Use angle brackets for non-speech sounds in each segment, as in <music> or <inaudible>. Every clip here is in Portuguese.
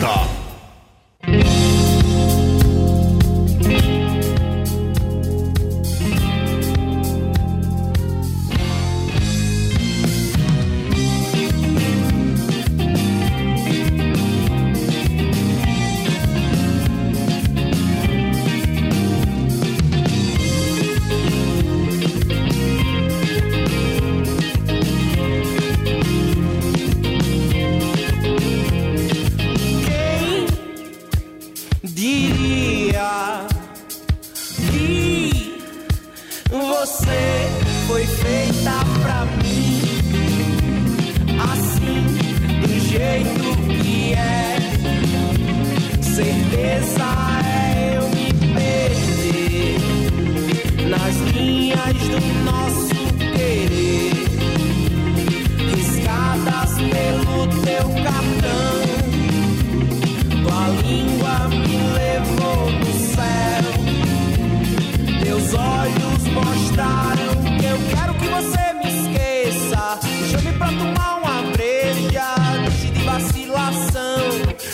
Stop.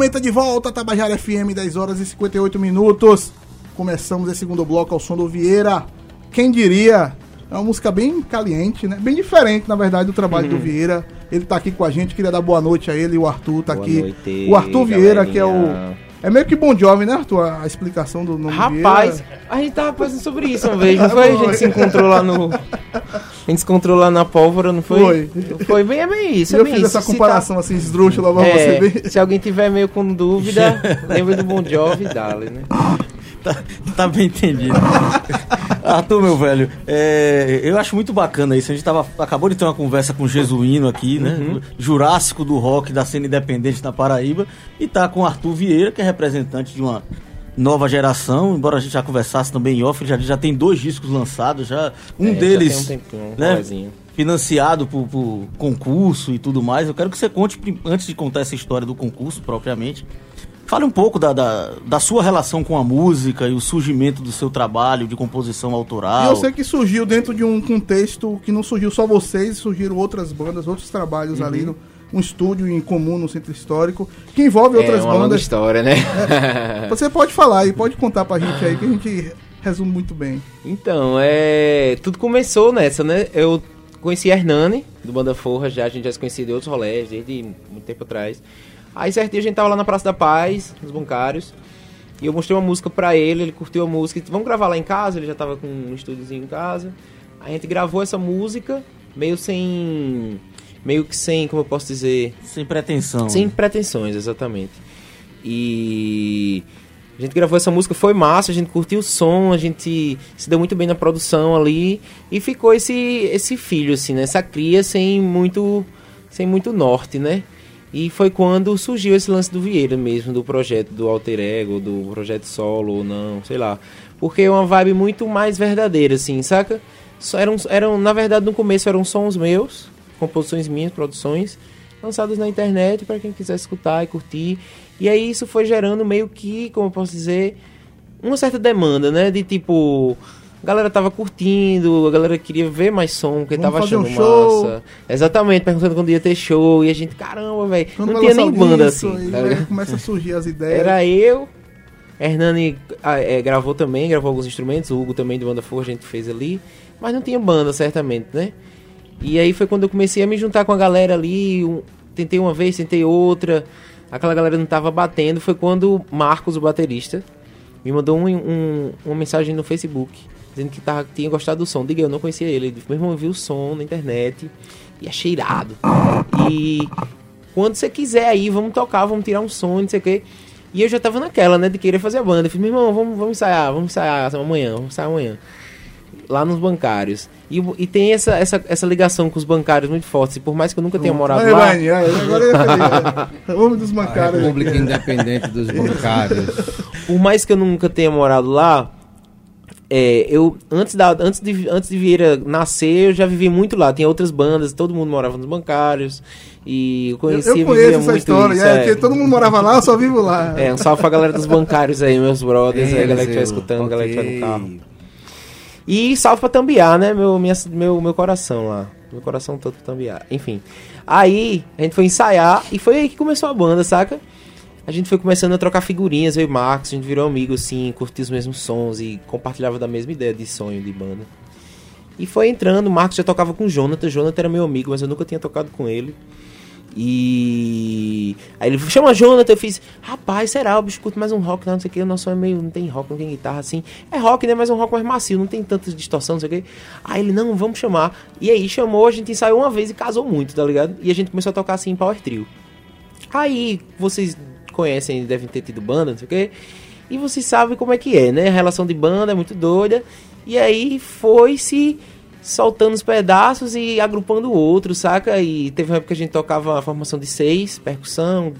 Aumenta de volta, Tabajara FM, 10 horas e 58 minutos. Começamos esse segundo bloco ao som do Vieira. Quem diria? É uma música bem caliente, né? Bem diferente, na verdade, do trabalho uhum. do Vieira. Ele tá aqui com a gente, queria dar boa noite a ele. O Arthur tá boa aqui. Noite, o Arthur Vieira, galerinha. que é o é meio que Bon Jovi, né, Arthur? A explicação do nome Rapaz, Vieira. A gente tava pensando sobre isso uma vez, não foi? A gente se encontrou lá no... A gente se encontrou lá na pólvora, não foi? Foi. Foi bem, é bem isso, é Eu bem fiz isso. essa comparação tá... assim, esdrúxula pra é, você ver. Se alguém tiver meio com dúvida, <laughs> lembra do Bon Jovi e dale, né? tá, tá bem entendido. <laughs> Arthur, meu velho, é, eu acho muito bacana isso. A gente tava, acabou de ter uma conversa com o Jesuíno aqui, né? Uhum. Jurássico do rock da cena independente na Paraíba. E tá com o Arthur Vieira, que é representante de uma nova geração, embora a gente já conversasse também em off, ele já, já tem dois discos lançados, já um é, deles já um tempinho, né, financiado por, por, concurso e tudo mais. Eu quero que você conte, antes de contar essa história do concurso propriamente, Fale um pouco da, da, da, sua relação com a música e o surgimento do seu trabalho de composição autoral. E eu sei que surgiu dentro de um contexto que não surgiu só vocês, surgiram outras bandas, outros trabalhos uhum. ali no, um estúdio em comum no centro histórico, que envolve é outras uma bandas. história, né? É, você pode falar e pode contar pra gente aí que a gente resume muito bem. Então, é. Tudo começou nessa, né? Eu conheci a Hernani, do Banda Forra, já a gente já se conhecia de outros rolês, desde muito tempo atrás. Aí certo dia a gente tava lá na Praça da Paz, nos bancários, e eu mostrei uma música pra ele, ele curtiu a música, e vamos gravar lá em casa, ele já tava com um estúdiozinho em casa. Aí a gente gravou essa música, meio sem. Meio que sem, como eu posso dizer. Sem pretensão. Sem pretensões, exatamente. E. A gente gravou essa música, foi massa, a gente curtiu o som, a gente se deu muito bem na produção ali e ficou esse esse filho assim, né? Essa cria sem muito sem muito norte, né? E foi quando surgiu esse lance do Vieira mesmo, do projeto do Alter Ego, do projeto solo ou não, sei lá. Porque é uma vibe muito mais verdadeira, assim, saca? Eram, eram, na verdade, no começo eram sons meus, composições minhas, produções, lançadas na internet para quem quiser escutar e curtir. E aí isso foi gerando meio que, como eu posso dizer, uma certa demanda, né? De tipo, a galera tava curtindo, a galera queria ver mais som, porque Vamos tava achando um show. massa. Exatamente, perguntando quando ia ter show, e a gente, caramba, velho, não tinha nem banda assim. Tá começa a surgir as <laughs> ideias. Era eu, Hernani ah, é, gravou também, gravou alguns instrumentos, o Hugo também de banda Forra a gente fez ali, mas não tinha banda, certamente, né? E aí foi quando eu comecei a me juntar com a galera ali, um, tentei uma vez, tentei outra, aquela galera não tava batendo, foi quando Marcos, o baterista, me mandou um, um, uma mensagem no Facebook dizendo que tava, tinha gostado do som. Diga, eu não conhecia ele. Meu irmão, eu vi o som na internet e é cheirado. E quando você quiser aí, vamos tocar, vamos tirar um som, não sei o quê. E eu já tava naquela, né, de querer fazer a banda. Eu falei, meu irmão, vamos, vamos ensaiar, vamos ensaiar amanhã, vamos ensaiar amanhã. Lá nos bancários. E, e tem essa, essa, essa ligação com os bancários muito forte. E por mais que eu nunca tenha morado Aí, lá. Agora eu falei, é, homem dos A bancários. República Independente dos <laughs> Bancários. por mais que eu nunca tenha morado lá, é, eu antes da antes de antes de Vieira nascer, eu já vivi muito lá. Tinha outras bandas, todo mundo morava nos bancários e eu Eu, conhecia, eu vivia conheço essa muito história, isso, é, é. todo mundo morava lá, eu só vivo lá. É, um salve pra galera dos bancários aí, meus brothers, aí, a galera que tá eu- escutando, a galera que tá no carro. E salve pra Tambiá, né? Meu, minha, meu, meu coração lá. Meu coração todo pra Tambiá. Enfim. Aí, a gente foi ensaiar e foi aí que começou a banda, saca? A gente foi começando a trocar figurinhas, eu e Marcos, a gente virou amigo, assim, curtia os mesmos sons e compartilhava da mesma ideia de sonho de banda. E foi entrando, o Marcos já tocava com o Jonathan, o Jonathan era meu amigo, mas eu nunca tinha tocado com ele. E aí ele chama Jonathan, eu fiz, rapaz, será? O bicho curte mais um rock, não sei o que, o nosso é meio, não tem rock, não tem guitarra assim. É rock, né? Mas é um rock mais macio, não tem tanta distorção, não sei o que. Aí ele, não, vamos chamar. E aí chamou, a gente ensaiou uma vez e casou muito, tá ligado? E a gente começou a tocar assim em Power Trio. Aí vocês conhecem, devem ter tido banda, não sei o quê. E vocês sabem como é que é, né? A relação de banda é muito doida. E aí foi se soltando os pedaços e agrupando outros, saca? E teve uma época que a gente tocava a formação de seis, percussão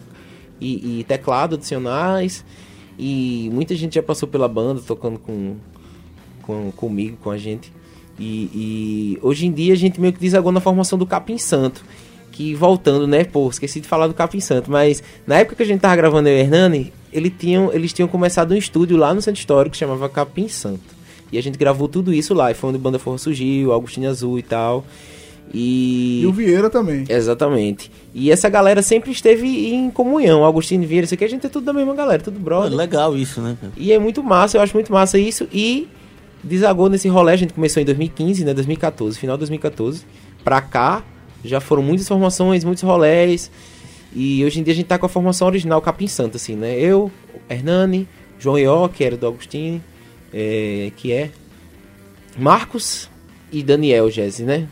e, e teclado adicionais. E muita gente já passou pela banda tocando com, com comigo, com a gente. E, e hoje em dia a gente meio que desagou na formação do Capim Santo. Que voltando, né? Pô, esqueci de falar do Capim Santo. Mas na época que a gente tava gravando eu e o Hernani, ele tinham, eles tinham começado um estúdio lá no Centro Histórico que chamava Capim Santo. E a gente gravou tudo isso lá. E foi onde Banda Forra surgiu, Agostinho Azul e tal. E. E o Vieira também. Exatamente. E essa galera sempre esteve em comunhão. Agostinho Vieira, isso aqui a gente é tudo da mesma galera, tudo Pô, brother. legal isso, né? cara? E é muito massa, eu acho muito massa isso. E desagou nesse rolê, a gente começou em 2015, né? 2014, final de 2014. Pra cá, já foram muitas formações, muitos rolés. E hoje em dia a gente tá com a formação original Capim Santo, assim, né? Eu, Hernani, João Ió, que era do Agostinho, é, que é Marcos e Daniel Jesse, né?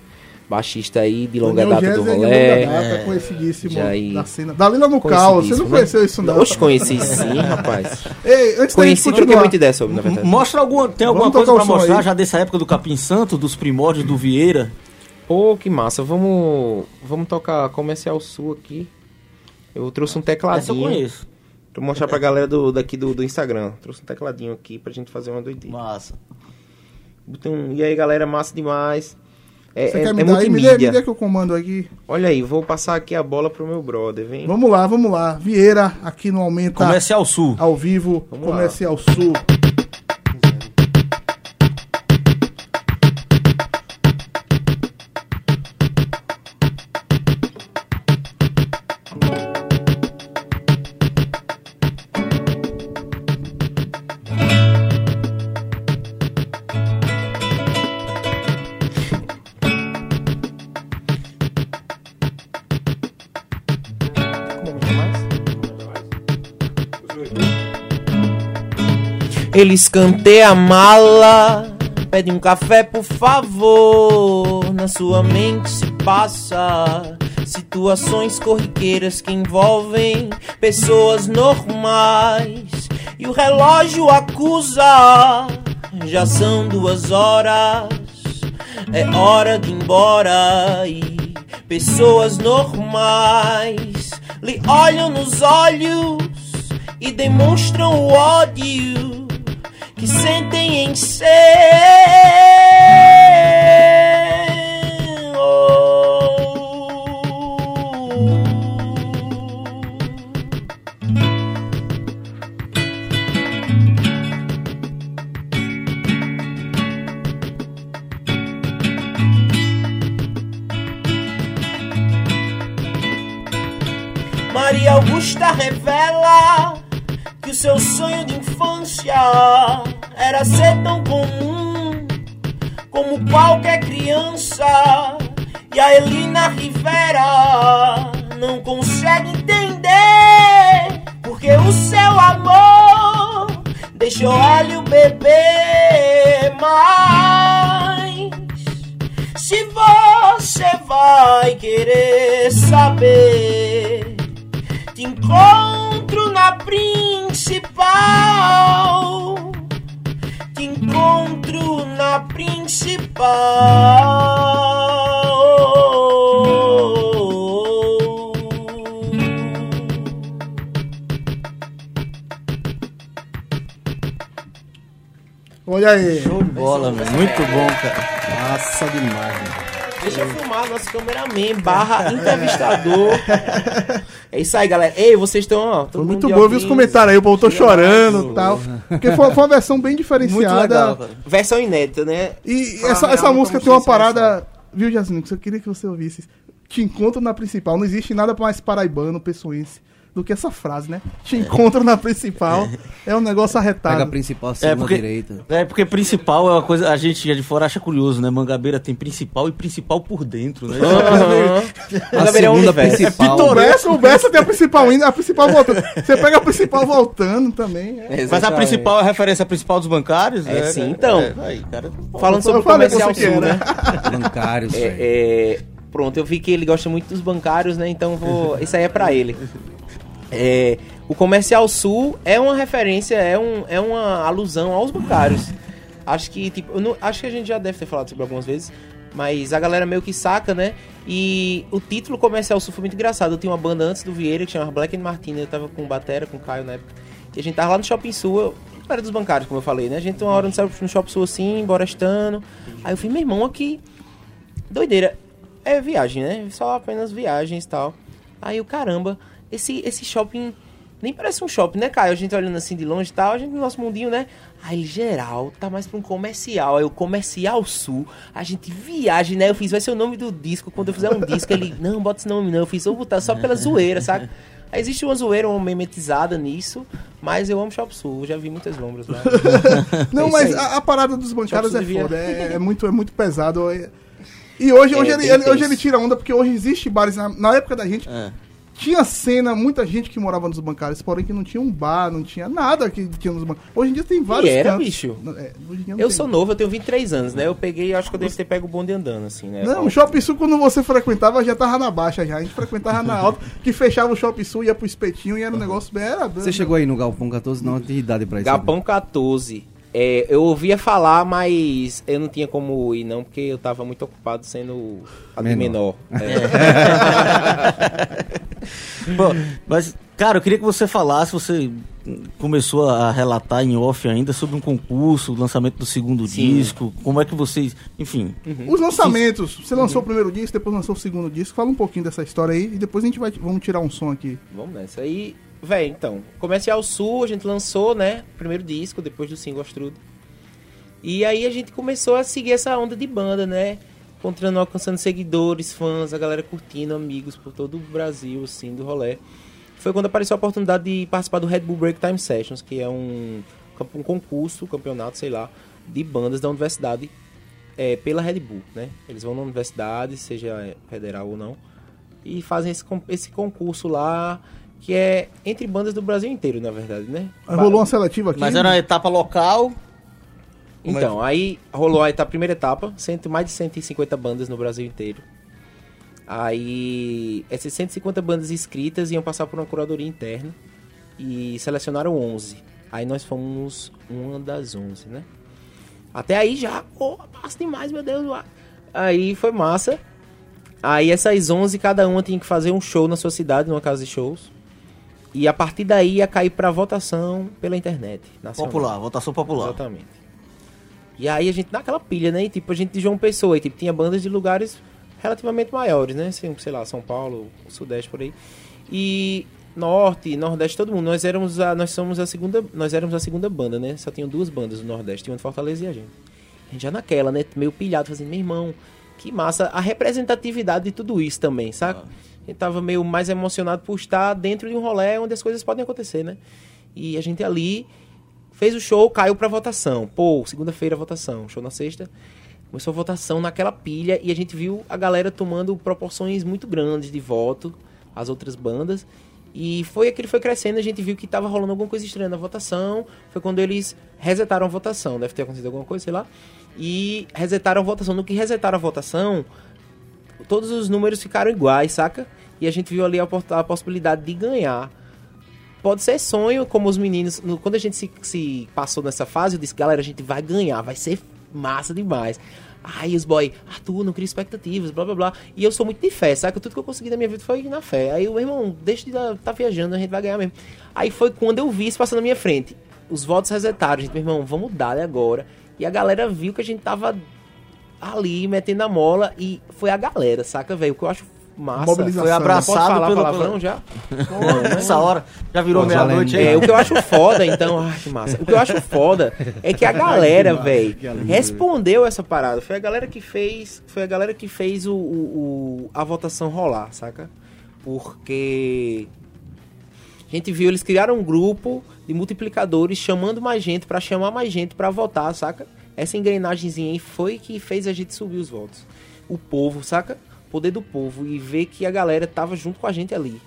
Baixista aí de longa Daniel data do Gese é de rolê. longa data, É. conhecidíssimo da cena. Dalila no caos, você não Conhecidíssimo, conheceu né? isso não? Oxe, conheci sim, rapaz. <laughs> Ei, antes Conheci, troquei muita ideia sobre, na verdade. Mostra alguma, tem alguma Vamos coisa pra mostrar aí. já dessa época do Capim Santo, dos primórdios do Vieira? Pô, que massa. Vamos, vamos tocar Comercial Sul aqui. Eu trouxe um Essa eu tecladinho. conheço. Pra mostrar pra galera do, daqui do, do Instagram. Trouxe um tecladinho aqui pra gente fazer uma doideira. Massa. Botei um- E aí, galera, massa demais. É, Você é, quer é me dar aí? Me dê, me dê que eu comando aqui. Olha aí, vou passar aqui a bola pro meu brother, vem. Vamos lá, vamos lá. Vieira, aqui no Aumenta Comercial Sul. ao vivo, Vamos lá. Comercial Sul. Eles cantei a mala, pede um café por favor. Na sua mente se passa situações corriqueiras que envolvem pessoas normais. E o relógio acusa, já são duas horas, é hora de ir embora. E pessoas normais lhe olham nos olhos e demonstram o ódio que sentem em ser. Maria Augusta revela seu sonho de infância era ser tão comum como qualquer criança. E a Elina Rivera não consegue entender porque o seu amor deixa o óleo beber mais. Se você vai querer saber, te encontro na principal. Te encontro na principal. Olha aí. Show de bola, velho. Muito bom, cara. Massa demais, mano. Deixa eu filmar nosso cameraman barra entrevistador. <laughs> É isso aí, galera. Ei, vocês estão, Foi muito bom, eu vi os comentários aí, o povo tô chorando e tal. Porque foi, foi uma versão bem Muito diferenciada. legal, cara. Versão inédita, né? E essa, real, essa música tem uma parada. Viu, Jasmine? Que eu queria que você ouvisse. Te encontro na principal. Não existe nada mais paraibano, pessoense, do que essa frase, né? Te encontro na principal. É um negócio Pega a arretado. principal, É segunda porque, direita. é porque principal é uma coisa, a gente é de fora acha curioso, né? Mangabeira tem principal e principal por dentro, né? <laughs> Aham. A Mangabeira é um principal. O Bessa, o Bessa tem a principal indo, a principal voltando. Você pega a principal voltando também. é. Mas a principal é a referência principal dos bancários? É, né, sim, então. É, aí, cara. Falando sobre o comercial sul, né? <laughs> Bancários. É, é, pronto, eu vi que ele gosta muito dos bancários, né? Então vou. Isso aí é pra ele. É, o Comercial Sul é uma referência, é, um, é uma alusão aos bancários. Acho que, tipo, não- acho que a gente já deve ter falado sobre algumas vezes, mas a galera meio que saca, né? E o título Comercial Sul foi muito engraçado. Eu tinha uma banda antes do Vieira que chamava Black and Martina, eu tava com o Batera, com o Caio na época. E a gente tava lá no Shopping Sul, eu era dos bancários, como eu falei, né? A gente uma hora no, no Shopping Sul assim, borestando. Aí eu fui, meu irmão, aqui, doideira. É viagem, né? Só apenas viagens e tal. Aí o caramba, esse, esse shopping nem parece um shopping, né, Caio? A gente olhando assim de longe e tal, a gente no nosso mundinho, né? Aí ele, geral, tá mais pra um comercial. Aí o Comercial Sul, a gente viaja, né? Eu fiz, vai ser o nome do disco. Quando eu fizer um disco, ele, <laughs> não, bota esse nome não. Eu fiz, vou botar só pela zoeira, saca? Aí existe uma zoeira, uma memetizada nisso, mas eu amo Shop Sul, já vi muitas lombras lá. <laughs> Não, É mas a, a parada dos bancários é foda. É, é muito, é muito pesado. É- E <laughs> hoje, É, hoje, ele, ele- hoje ele tira onda, porque hoje existe bares. Na, na época da gente, É. tinha cena, muita gente que morava nos bancários, porém que não tinha um bar, não tinha nada que tinha nos bancários. Hoje em dia tem vários era, cantos. bicho? É, hoje em dia não Eu tem. sou novo, eu tenho 23 anos, né? Eu peguei, acho que eu devo ter pego o bonde andando, assim, né? Não, o Shopping Sul, quando você frequentava, já tava na baixa já. A gente frequentava na alta, que fechava o Shopping Sul, ia pro espetinho e era um negócio bem. Era, Você chegou aí no Galpão 14, não tem idade pra isso. Galpão 14. É, eu ouvia falar, mas eu não tinha como ir, não, porque eu tava muito ocupado sendo a menor. Menor. É. <laughs> Bom, mas, cara, eu queria que você falasse, você começou a relatar em off ainda sobre um concurso, o lançamento do segundo Sim. disco, como é que vocês, enfim, Os lançamentos, você lançou o primeiro disco, depois lançou o segundo disco. Fala um pouquinho dessa história aí e depois a gente vai vamos tirar um som aqui. Vamos nessa. Aí, velho, então, Comercial Sul, a gente lançou, né? Primeiro disco, depois do single Astrudo. E aí a gente começou a seguir essa onda de banda, né? Encontrando, alcançando seguidores, fãs, a galera curtindo, amigos por todo o Brasil, assim, do rolê. Foi quando apareceu a oportunidade de participar do Red Bull Break Time Sessions, que é um, um concurso, campeonato, sei lá, de bandas da universidade é, pela Red Bull, né? Eles vão na universidade, seja federal ou não, e fazem esse, esse concurso lá, que é entre bandas do Brasil inteiro, na verdade, né? Rolou uma seletiva aqui. mas era uma etapa local, Então, aí rolou a, etapa, a primeira etapa, cento, mais de 150 bandas no Brasil inteiro. Aí, essas 150 bandas inscritas iam passar por uma curadoria interna e selecionaram 11. Aí nós fomos uma das 11, né? Até aí já, pô, massa demais, meu Deus. uá. Aí foi massa. Aí essas 11, cada uma tinha que fazer um show na sua cidade, numa casa de shows. E a partir daí ia cair pra votação pela internet. nacional. popular, votação popular. Exatamente. E aí a gente naquela pilha, né? E, tipo, a gente de João Pessoa, e, tipo, tinha bandas de lugares relativamente maiores, né? Assim, sei lá, São Paulo, Sudeste por aí. E Norte, Nordeste, todo mundo. Nós éramos a, nós somos a segunda, nós éramos a segunda banda, né? Só tinham duas bandas do Nordeste, uma de Fortaleza e a gente. A gente já naquela, né? Meio pilhado, fazendo, meu irmão, que massa a representatividade de tudo isso também, saca? A gente tava meio mais emocionado por estar dentro de um rolê onde as coisas podem acontecer, né? E a gente ali fez o show, caiu pra votação. Pô, segunda-feira votação, show na sexta. Começou a votação naquela pilha e a gente viu a galera tomando proporções muito grandes de voto, as outras bandas. E foi aquele foi crescendo, a gente viu que tava rolando alguma coisa estranha na votação. Foi quando eles resetaram a votação. Deve ter acontecido alguma coisa, sei lá. E resetaram a votação. No que resetaram a votação, todos os números ficaram iguais, saca? E a gente viu ali a, a possibilidade de ganhar. Pode ser sonho, como os meninos. no- quando a gente se, se passou nessa fase, eu disse, galera, a gente vai ganhar, vai ser massa demais. Aí os boy, Arthur, não cria expectativas, blá blá blá. E eu sou muito de fé, saca? Tudo que eu consegui na minha vida foi na fé. Aí o meu irmão, deixa de estar tá viajando, a gente vai ganhar mesmo. Aí foi quando eu vi isso passando na minha frente. Os votos resetaram, gente, meu irmão, vamos dar agora. E a galera viu que a gente tava ali metendo a mola e foi a galera, saca, velho? O que eu acho massa. Mobilização. Foi Pode abraçado falar pelo... palavrão já? <laughs> Nessa hora, já virou meia-noite. É, o que eu acho foda, então, ai, que massa. O que eu acho foda é que a <laughs> galera, velho, respondeu essa parada. Foi a galera que fez, foi a galera que fez o, o- o- a votação rolar, saca? Porque a gente viu eles criaram um grupo de multiplicadores chamando mais gente pra chamar mais gente pra votar, saca? Essa engrenagemzinha aí foi que fez a gente subir os votos. O povo, saca? O poder do povo e ver que a galera tava junto com a gente ali.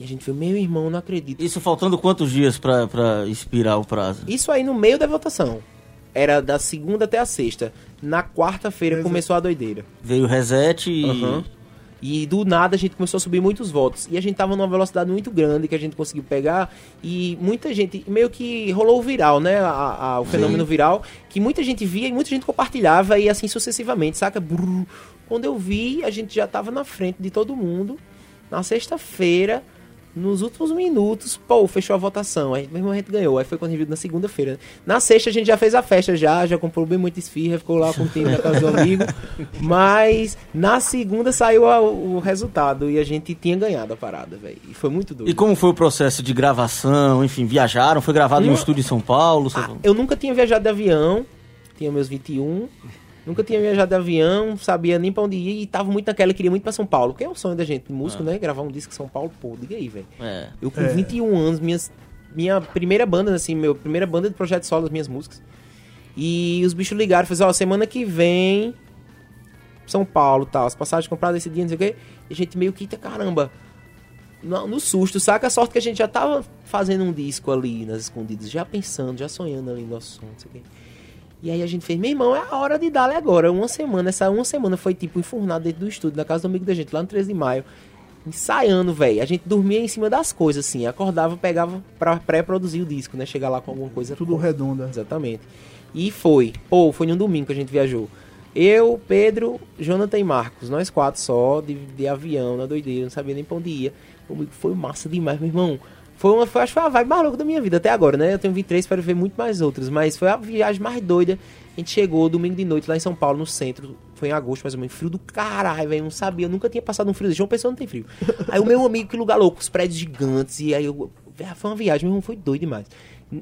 E a gente viu, meu irmão, não acredito. Isso faltando quantos dias pra, pra expirar o prazo? Isso aí no meio da votação. Era da segunda até a sexta. Na quarta-feira começou a doideira. Veio o reset e... Aham. E do nada a gente começou a subir muitos votos. E a gente tava numa velocidade muito grande que a gente conseguiu pegar. E muita gente, meio que rolou o viral, né? A- a- o fenômeno viral. Que muita gente via e muita gente compartilhava e assim sucessivamente, saca? Brrr. Quando eu vi, a gente já tava na frente de todo mundo. Na sexta-feira, nos últimos minutos, pô, fechou a votação. Aí mesmo a gente ganhou. Aí foi quando a gente viu na segunda-feira. Na sexta a gente já fez a festa já, já comprou bem muita esfirra, ficou lá com o time na casa do amigo. <laughs> Mas na segunda saiu a- o resultado e a gente tinha ganhado a parada, velho. E foi muito doido. E como foi o processo de gravação? Enfim, viajaram? Foi gravado em um estúdio em São Paulo? Ah, eu nunca tinha viajado de avião, tinha meus 21. Nunca tinha viajado de avião, sabia nem pra onde ir e tava muito naquela, queria muito pra São Paulo, que é o sonho da gente, músico, né? Gravar um disco em São Paulo, pô, diga aí, velho. É. Eu com É. 21 anos, minhas, minha primeira banda, assim, meu primeira banda de projeto solo, as minhas músicas. E os bichos ligaram, falaram, ó, semana que vem, São Paulo, tal, as passagens compradas esse dia, não sei o quê. E a gente meio que, "Eita, caramba, no, no susto, saca? A sorte que a gente já tava fazendo um disco ali nas escondidas, já pensando, já sonhando ali no nosso som, não sei o quê. E aí a gente fez, meu irmão, é a hora de dar agora. Uma semana, essa uma semana foi tipo enfurnado dentro do estúdio, na casa do amigo da gente, lá no 13 de maio. Ensaiando, velho. A gente dormia em cima das coisas, assim. Acordava, pegava pra pré-produzir o disco, né? Chegar lá com alguma coisa. Tudo redonda. Exatamente. E foi. Pô, foi num domingo que a gente viajou. Eu, Pedro, Jonathan e Marcos, nós quatro só, de, de avião, na doideira, não sabia nem pra onde ia. Comigo foi massa demais, meu irmão. Foi uma, foi, acho que foi a vibe mais louca da minha vida até agora, né? Eu tenho 23, espero ver muito mais outras, mas foi a viagem mais doida. A gente chegou domingo de noite lá em São Paulo, no centro, foi em agosto mais ou menos, frio do caralho, velho, não sabia, eu nunca tinha passado um frio desse, João Pessoa não tem frio. <laughs> Aí o meu amigo, que lugar louco, os prédios gigantes, e aí eu, foi uma viagem, meu irmão, foi doido demais.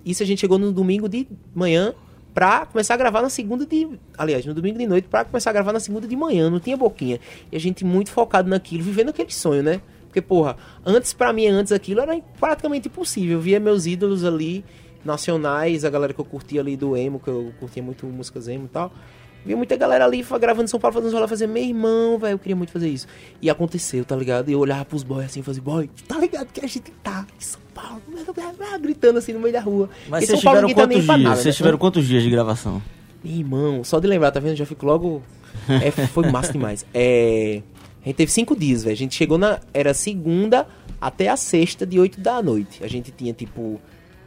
Isso a gente chegou no domingo de manhã, pra começar a gravar na segunda de. Aliás, no domingo de noite, pra começar a gravar na segunda de manhã, não tinha boquinha. E a gente muito focado naquilo, vivendo aquele sonho, né? Porque, porra, antes, pra mim, antes aquilo era praticamente impossível. Eu via meus ídolos ali, nacionais, a galera que eu curtia ali do emo, que eu curtia muito músicas emo e tal. Via muita galera ali gravando em São Paulo, fazendo rolê, fazer, meu irmão, velho, eu queria muito fazer isso. E aconteceu, tá ligado? E eu olhava pros boys assim e fazia, boy, tá ligado que a gente tá em São Paulo, gritando assim no meio da rua. Mas vocês tiveram quantos dias? nada, Vocês né? tiveram quantos dias de gravação? Meu irmão, só de lembrar, tá vendo? Já fico logo. É, foi massa demais. É, a gente teve cinco dias, velho. A gente chegou na. Era segunda até a sexta de 8 da noite. A gente tinha, tipo,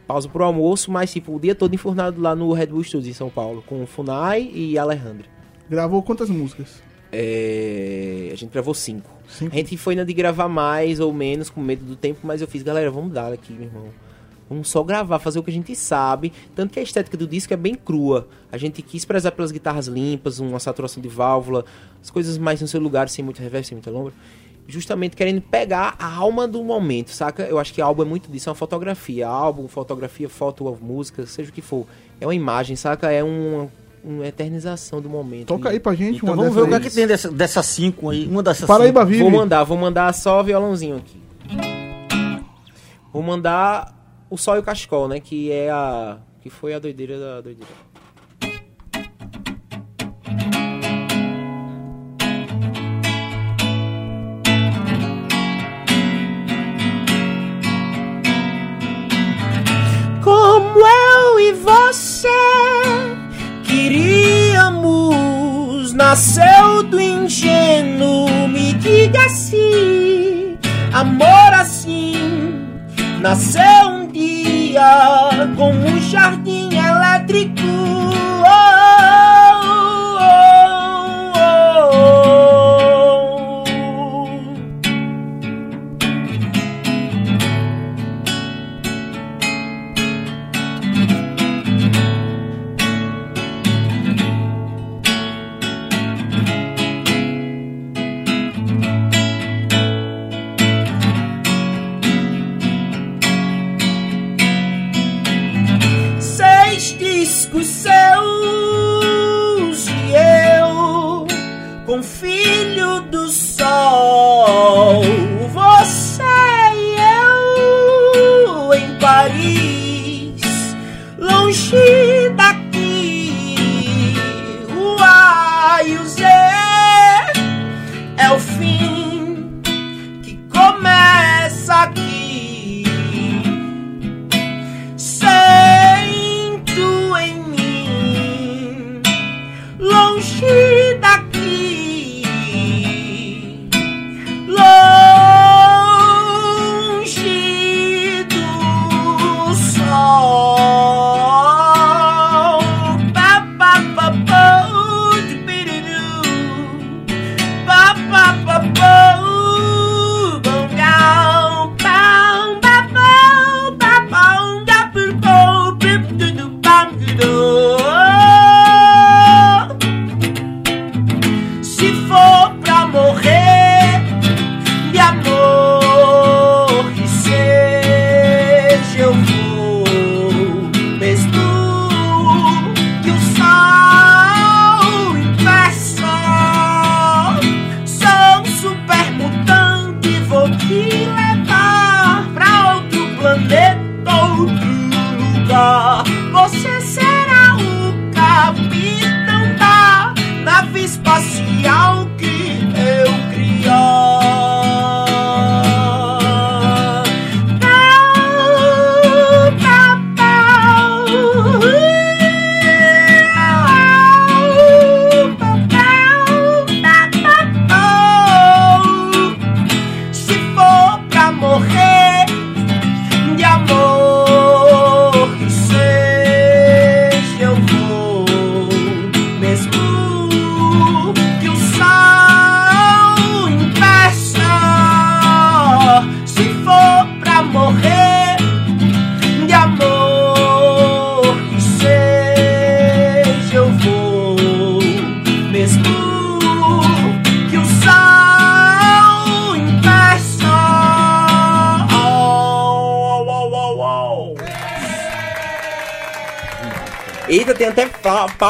pausa pro almoço, mas, tipo, o dia todo enfurnado lá no Red Bull Studios em São Paulo, com o Funai e Alejandro. Gravou quantas músicas? É, a gente gravou cinco. Cinco. A gente foi na de gravar mais ou menos, com medo do tempo, mas eu fiz, galera, vamos dar aqui, meu irmão. Vamos só gravar, fazer o que a gente sabe. Tanto que a estética do disco é bem crua. A gente quis prezar pelas guitarras limpas, uma saturação de válvula, as coisas mais no seu lugar, sem muito reverb, sem muita lombra. Justamente querendo pegar a alma do momento, saca? Eu acho que álbum é muito disso, é uma fotografia. Álbum, fotografia, foto, música, seja o que for. É uma imagem, saca? É uma, uma eternização do momento. Toca E- aí pra gente Então uma vamos ver o que, é que tem dessa, dessas cinco aí. Uma dessas Paraíba cinco. Vive. Vou mandar, vou mandar só violãozinho aqui. Vou mandar o Sol e o Cascol, né? Que é a. Que foi a doideira da doideira. Como eu e você queríamos, nasceu do ingênuo. Me diga se, amor assim nasceu um dia como um jardim elétrico.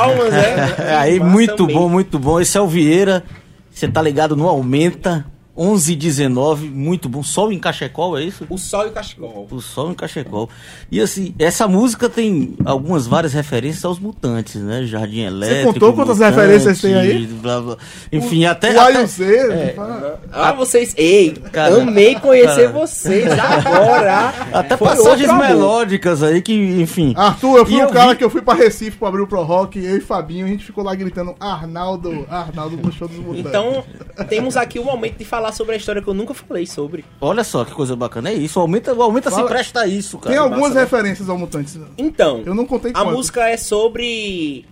Palmas, né? <laughs> Aí, muito bom, muito bom. Esse é o Vieira. Você tá ligado no Aumenta. 11 e 19, muito bom. Sol em Cachecol, é isso? O sol e cachecol. O Sol em Cachecol. E assim, essa música tem algumas várias referências aos mutantes, né? Jardim Elétrico. contou quantas Mutante, referências tem aí? blá, blá. Enfim, até. o até- o Z. fala- Ah, vocês. Ei, Cara, amei conhecer cara. vocês agora. <laughs> Até Foi passagens melódicas aí que, enfim. Arthur, eu fui E o eu cara vi- que eu fui pra Recife pra abrir o Pro Rock, eu e Fabinho, a gente ficou lá gritando Arnaldo, Arnaldo show dos Mutantes. Então, temos aqui o momento de falar sobre a história que eu nunca falei sobre. Olha só que coisa bacana. É isso. O Aumenta, aumenta se Fala- presta a isso, cara. Tem algumas né? referências ao Mutantes. Então, Eu não contei a quantas. música é sobre.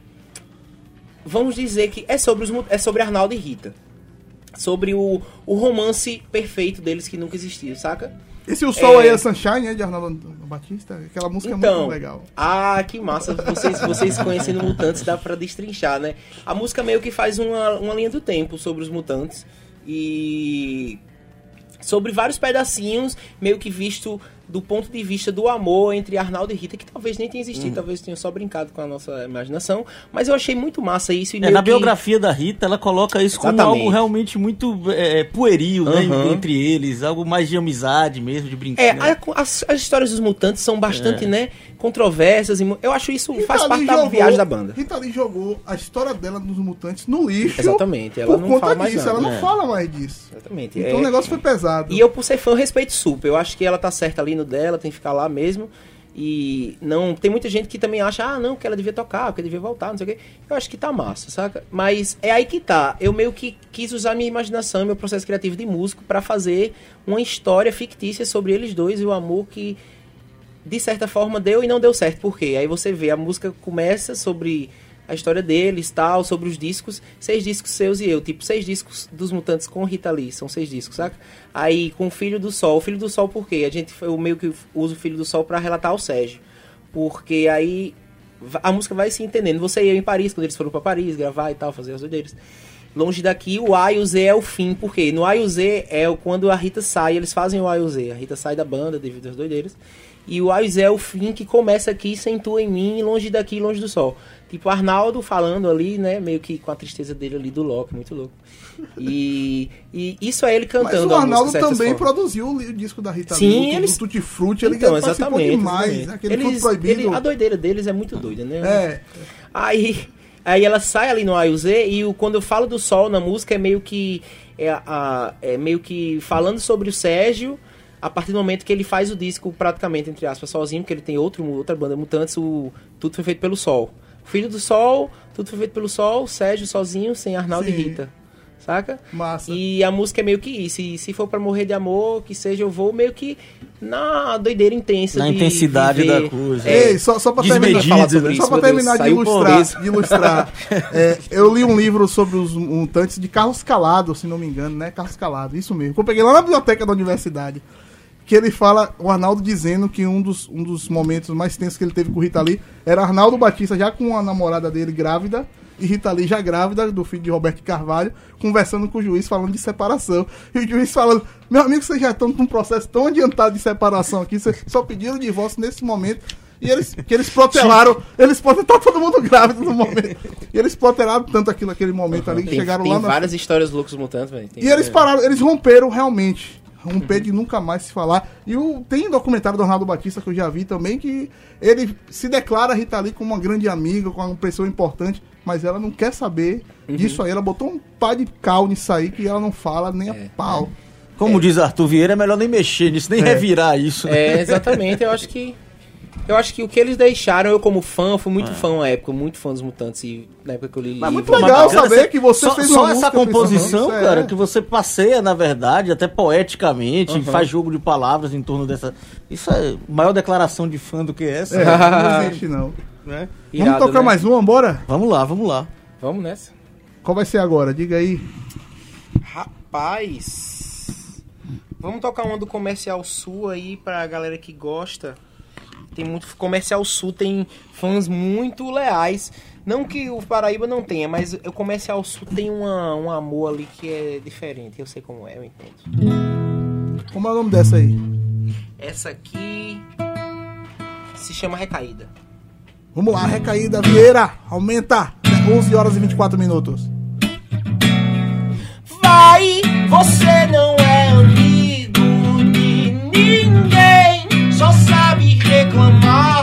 Vamos dizer que é sobre, os, é sobre Arnaldo e Rita. Sobre o, o romance perfeito deles que nunca existiu, saca? Esse O Sol É. aí é Sunshine, né, de Arnaldo Batista? Aquela música é Então, muito legal. ah, que massa. Vocês, vocês conhecendo mutantes, dá pra destrinchar, né? A música meio que faz uma, uma linha do tempo sobre os mutantes. E. Sobre vários pedacinhos, meio que visto do ponto de vista do amor entre Arnaldo e Rita, que talvez nem tenha existido, Hum. talvez tenha só brincado com a nossa imaginação. Mas eu achei muito massa isso. E É, na que- biografia da Rita, ela coloca isso como Exatamente. algo realmente muito é, pueril, né? Aham. Entre eles, algo mais de amizade mesmo, de É, brincadeira. a- as, as histórias dos mutantes são bastante, né, controversas. E eu acho isso Rita faz parte da jogou- viagem da banda. Rita Lee jogou a história dela dos mutantes no lixo. Exatamente, ela por não conta fala mais disso, nada, ela não né? fala mais disso. Exatamente. Então é- o negócio foi pesado. E eu, por ser fã, respeito super. Eu acho que ela tá certa ali no dela, tem que ficar lá mesmo. E não tem muita gente que também acha, ah, não, que ela devia tocar, que ela devia voltar, não sei o quê. Eu acho que tá massa, saca? Mas é aí que tá. Eu meio que quis usar minha imaginação meu processo criativo de músico para fazer uma história fictícia sobre eles dois e o amor que de certa forma deu e não deu certo. Por quê? Aí você vê, a música começa sobre a história deles, tal, sobre os discos, seis discos seus e eu, tipo, seis discos dos Mutantes com Rita Lee, são seis discos, saca? Aí com o Filho do Sol, o Filho do Sol por quê? A gente, eu meio que uso o Filho do Sol para relatar o Sérgio, porque aí a música vai se entendendo, você e eu em Paris, quando eles foram para Paris gravar e tal, fazer as doideiras. Longe daqui, o A e o Z é o fim, porque no A e o Z é quando a Rita sai, eles fazem o A e o Z, a Rita sai da banda devido às doideiras, e o Ais é o fim que começa aqui, sem tu em mim, longe daqui, longe do sol. Tipo, Arnaldo falando ali, né? Meio que com a tristeza dele ali do Loki, muito louco. E, e isso é ele cantando. Mas o Arnaldo música, também produziu o disco da Rita Sim, Lee, eles... o Tutti Frutti, ele então, participou exatamente, demais. exatamente. Né? Aquele Eles, proibido. ele, a doideira deles é muito doida, né? É. Aí, aí ela sai ali no A e o Z e o, quando eu falo do sol na música é meio que é, a, é meio que falando sobre o Sérgio a partir do momento que ele faz o disco praticamente, entre aspas, sozinho, porque ele tem outro, outra banda Mutantes, o Tudo Foi Feito Pelo Sol. Filho do Sol, Tudo Foi Feito Pelo Sol, Sérgio sozinho, sem Arnaldo Sim. e Rita. Saca? Massa. E a música é meio que isso. E se for pra morrer de amor, que seja, eu vou meio que na doideira intensa. Na de intensidade viver. da coisa. É, Ei, só, só pra terminar, né? só Isso, pra meu terminar Deus, de ilustrar, de <laughs> ilustrar é, eu li um livro sobre os mutantes de Carlos Calado, se não me engano, né? Carlos Calado, isso mesmo. Que eu peguei lá na biblioteca da universidade. Que ele fala, o Arnaldo dizendo que um dos, um dos momentos mais tensos que ele teve com o Rita Lee era Arnaldo Batista já com a namorada dele grávida e Rita Lee já grávida do filho de Roberto Carvalho, conversando com o juiz falando de separação. E o juiz falando: Meu amigo, vocês já estão com um processo tão adiantado de separação aqui, vocês só pediram o divórcio nesse momento. E eles, que eles protelaram, eles protelaram, tá todo mundo grávido no momento. E eles protelaram tanto aquilo naquele momento ali que Tem, chegaram tem lá na várias histórias loucas mutantes, velho. Tem- e eles pararam, eles romperam realmente. Romper de nunca mais se falar. E o, tem documentário do Arnaldo Batista que eu já vi também, que ele se declara a Rita Lee como uma grande amiga, com uma pessoa importante, mas ela não quer saber disso aí. Ela botou um pá de cal nisso aí que ela não fala nem a pau. Como diz Arthur Vieira, é melhor nem mexer nisso, nem É. revirar isso. né? É, exatamente. Eu acho que. Eu acho que o que eles deixaram, eu como fã, eu fui muito fã na época, muito fã dos Mutantes, e na época que eu li Mas muito livro. legal bacana, saber que você só, fez só uma essa composição, cara, é. que você passeia, na verdade, até poeticamente, faz jogo de palavras em torno dessa. Isso é maior declaração de fã do que essa. É, não <laughs> existe não. né? Vamos Irado, tocar né? mais uma, bora? Vamos lá, vamos lá. Vamos nessa. Qual vai ser agora? Diga aí. Rapaz. Vamos tocar uma do Comercial Sul aí pra galera que gosta. Tem muito. Comercial Sul tem fãs muito leais. Não que o Paraíba não tenha, mas o Comercial Sul tem uma, um amor ali que é diferente. Eu sei como é, eu entendo. Como é o nome dessa aí? Essa aqui se chama Recaída. Vamos lá, recaída, Vieira, aumenta. 11 horas e 24 minutos. Vai, você não é amigo de ninguém, só sabe reclamar,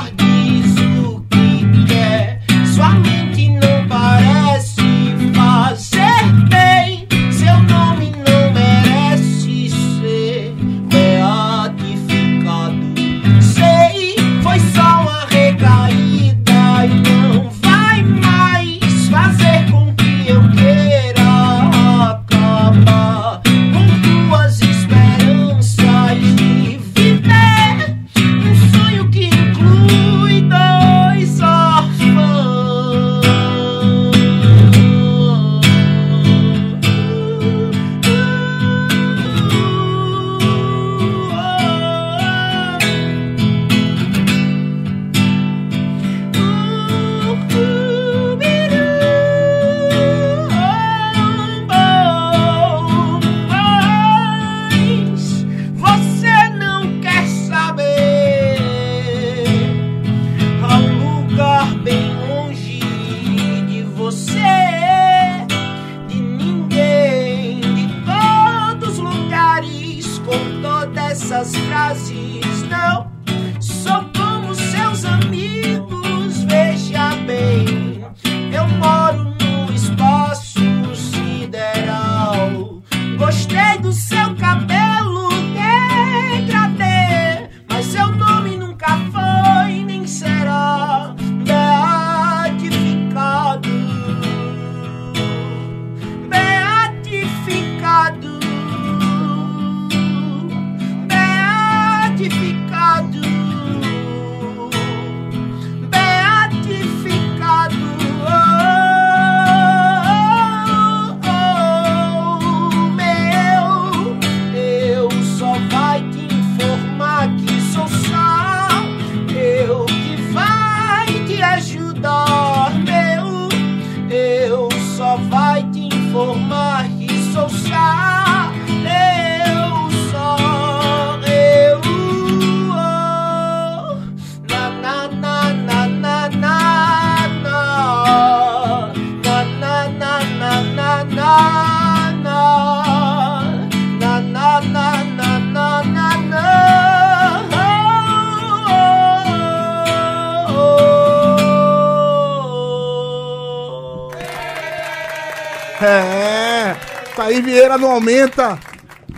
aumenta.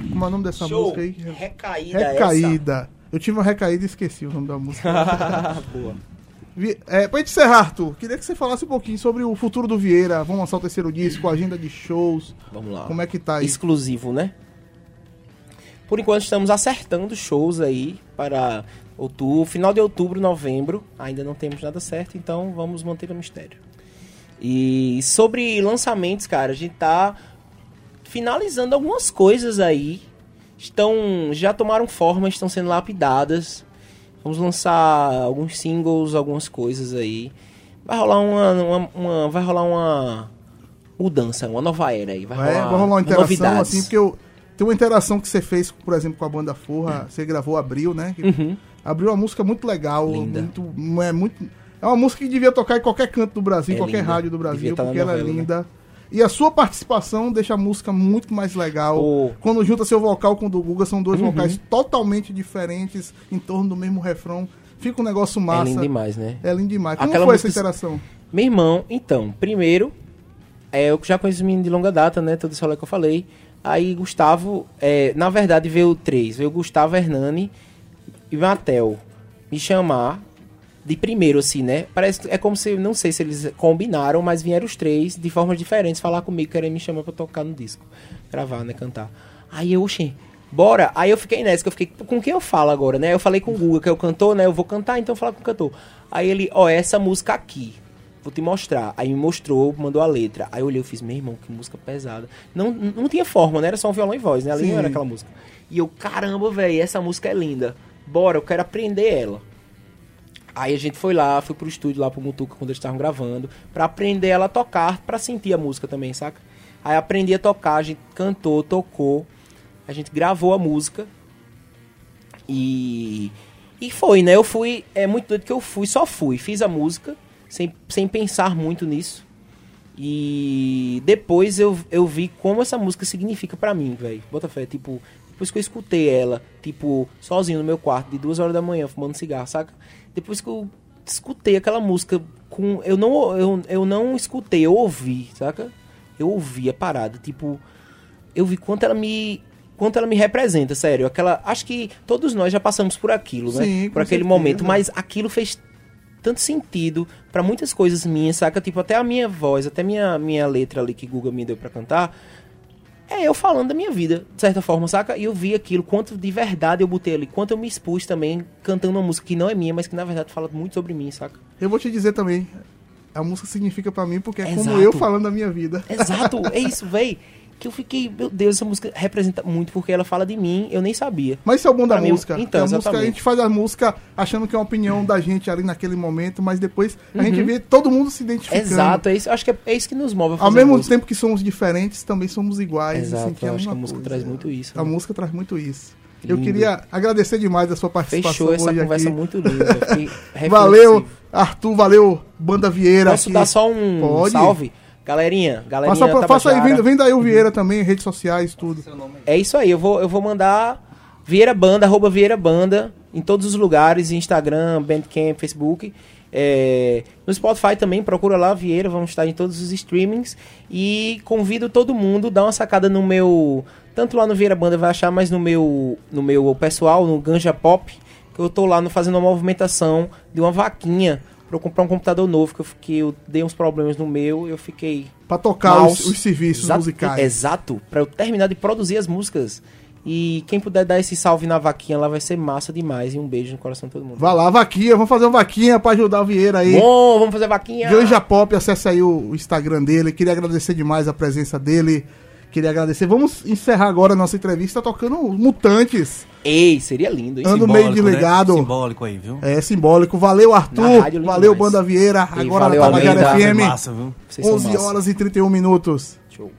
Como é o nome dessa Show. música aí? Recaída, Recaída. Eu tive uma recaída e esqueci o nome da música. essa. <laughs> Boa. É, pra gente encerrar, Arthur, queria que você falasse um pouquinho sobre o futuro do Vieira. Vamos lançar o terceiro disco, agenda de shows. Vamos lá. Como é que tá aí? exclusivo, né? Por enquanto estamos acertando shows aí para outubro, final de outubro, novembro. Ainda não temos nada certo, então vamos manter o mistério. E sobre lançamentos, cara, a gente tá finalizando algumas coisas aí. Estão já tomaram forma, estão sendo lapidadas. Vamos lançar alguns singles, algumas coisas aí. Vai rolar uma, uma- uma- vai rolar uma mudança, uma nova era aí. Vai É, rolar, vai rolar uma interação novidades. assim, porque eu, tem uma interação que você fez, por exemplo, com a banda Forra, você gravou Abril, né? Uhum. Abriu uma música muito legal, Linda. muito, é muito, é uma música que devia tocar em qualquer canto do Brasil, É qualquer linda. rádio do Brasil, na porque ela é novela, né? E a sua participação deixa a música muito mais legal. Oh. Quando junta seu vocal com o do Guga, são dois Uhum. vocais totalmente diferentes, em torno do mesmo refrão. Fica um negócio É massa. lindo demais, né? É lindo demais. Como Aquela foi essa música- interação? Meu irmão, então, primeiro, é, eu já conheço o menino de longa data, né? Todo esse rolê que eu falei. Aí Gustavo, é, na verdade veio três. Veio Gustavo, Hernani e Matel me chamar de primeiro, assim, né? Parece que é como se, não sei se eles combinaram, mas vieram os três de formas diferentes falar comigo, querendo me chamar pra tocar no disco. Gravar, né? Cantar. Aí eu, oxê, bora. Aí eu fiquei nessa, que eu fiquei, com quem eu falo agora, né? Eu falei com o Guga, que é o cantor, né? Eu vou cantar, então eu falo com o cantor. Aí ele, ó, essa música aqui. Vou te mostrar. Aí me mostrou, mandou a letra. Aí eu olhei, eu fiz, meu irmão, que música pesada. Não, não tinha forma, né? Era só um violão e voz, né? Ali Sim. não era aquela música. E eu, caramba, velho, essa música é linda. Bora, eu quero aprender ela. Aí a gente foi lá, fui pro estúdio lá pro Mutuca quando eles estavam gravando, pra aprender ela a tocar, pra sentir a música também, saca? Aí aprendi a tocar, a gente cantou, tocou, a gente gravou a música. E e foi, né? Eu fui, é muito doido que eu fui, só fui, fiz a música sem, sem pensar muito nisso. E depois eu, eu vi como essa música significa pra mim, velho. Bota fé, tipo, depois que eu escutei ela, tipo, sozinho no meu quarto, de duas horas da manhã, fumando cigarro, saca? Depois que eu escutei aquela música com. Eu não, eu, eu não escutei, eu ouvi, saca? Eu ouvi a parada, tipo, eu vi quanto ela me. Quanto ela me representa, sério. Aquela. Acho que todos nós já passamos por aquilo, né? Sim, por aquele certeza. momento, mas aquilo fez tanto sentido pra muitas coisas minhas, saca? Tipo, até a minha voz, até minha, minha letra ali que Guga me deu pra cantar. É eu falando da minha vida, de certa forma, saca? E eu vi aquilo, quanto de verdade eu botei ali, quanto eu me expus também cantando uma música que não é minha, mas que na verdade fala muito sobre mim, saca? Eu vou te dizer também, a música significa pra mim porque é como Exato. eu falando da minha vida. Exato, é isso, véi. Que eu fiquei, meu Deus, essa música representa muito porque ela fala de mim, eu nem sabia. Mas isso é o bom da Pra mim, música. então, a música. A gente faz a música achando que é uma opinião da gente ali naquele momento, mas depois a gente Uhum. vê todo mundo se identificando. Exato, é isso, acho que é, é isso que nos move a Ao mesmo música. tempo que somos diferentes, também somos iguais. e Exato, eu acho que a música coisa. traz muito isso. A né? música traz muito isso. Eu Lindo. queria agradecer demais a sua participação Fechou essa hoje conversa aqui. muito linda. eu. <laughs> Valeu, Arthur, valeu, Banda Vieira. Posso aqui. dar só um Pode. salve? Galerinha, galerinha Faça, pra- faça aí, vem, vem daí o Vieira também, redes sociais, tudo. É isso aí, eu vou, eu vou mandar Vieira Banda, arroba Vieira Banda, em todos os lugares, Instagram, Bandcamp, Facebook. É, no Spotify também, procura lá Vieira, vamos estar em todos os streamings. E convido todo mundo, dá uma sacada no meu. Tanto lá no Vieira Banda vai achar, mas no meu, no meu pessoal, no Ganja Pop, que eu tô lá no, fazendo uma movimentação de uma vaquinha pra eu comprar um computador novo, que eu, fiquei, eu dei uns problemas no meu eu fiquei Pra tocar os, os serviços Exato, musicais. Exato, pra eu terminar de produzir as músicas. E quem puder dar esse salve na vaquinha lá vai ser massa demais. E um beijo no coração de todo mundo. Vai lá, vaquinha, vamos fazer uma vaquinha pra ajudar o Vieira aí. Bom, vamos fazer vaquinha. Ganja Pop, acesse aí o Instagram dele. Queria agradecer demais a presença dele. Queria agradecer. Vamos encerrar agora a nossa entrevista tocando Mutantes. Ei, seria lindo, hein? Ando meio desligado. Né? Simbólico aí, viu? É simbólico. Valeu, Arthur. rádio, Valeu, demais. Banda Vieira. E Agora valeu, na Tabajara. FM. Massa, viu? Vocês são 11 massa. horas e 31 minutos. Show.